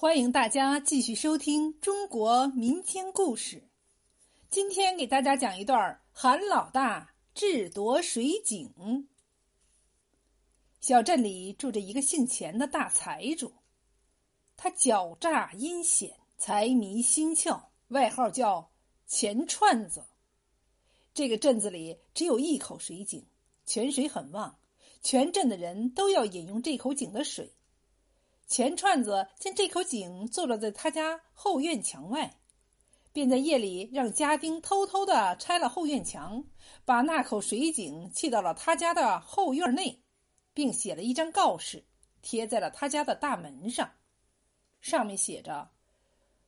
欢迎大家继续收听中国民间故事。今天给大家讲一段韩老大智夺水井。小镇里住着一个姓钱的大财主，他狡诈阴险，财迷心窍，外号叫钱串子。这个镇子里只有一口水井，泉水很旺，全镇的人都要饮用这口井的水。钱串子见这口井坐落在他家后院墙外，便在夜里让家丁偷偷的拆了后院墙，把那口水井砌到了他家的后院内，并写了一张告示，贴在了他家的大门上。上面写着：“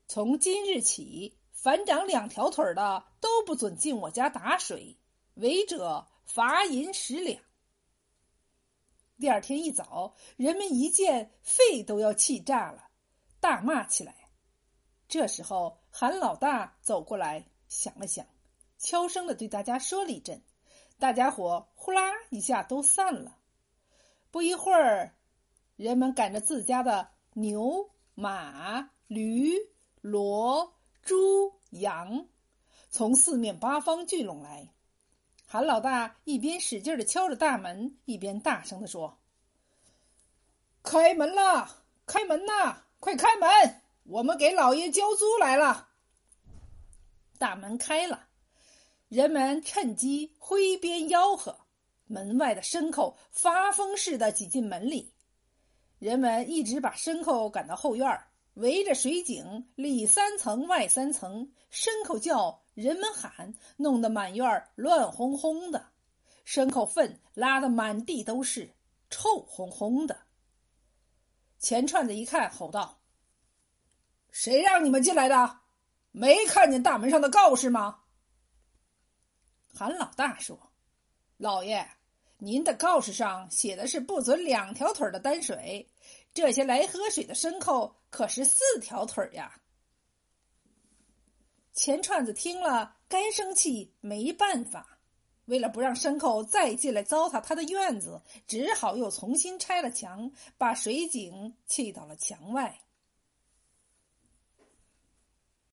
从今日起，凡长两条腿的都不准进我家打水，违者罚银十两。”第二天一早，人们一见肺都要气炸了，大骂起来。这时候，韩老大走过来，想了想，悄声的对大家说了一阵，大家伙呼啦一下都散了。不一会儿，人们赶着自家的牛、马、驴、骡、猪、羊，从四面八方聚拢来。韩老大一边使劲的敲着大门，一边大声的说：“开门啦！开门呐！快开门！我们给老爷交租来了。”大门开了，人们趁机挥鞭吆喝，门外的牲口发疯似的挤进门里。人们一直把牲口赶到后院，围着水井里三层外三层，牲口叫。人们喊，弄得满院乱哄哄的，牲口粪拉得满地都是，臭烘烘的。钱串子一看，吼道：“谁让你们进来的？没看见大门上的告示吗？”韩老大说：“老爷，您的告示上写的是不准两条腿的担水，这些来喝水的牲口可是四条腿呀。”钱串子听了，该生气没办法。为了不让牲口再进来糟蹋他的院子，只好又重新拆了墙，把水井砌到了墙外。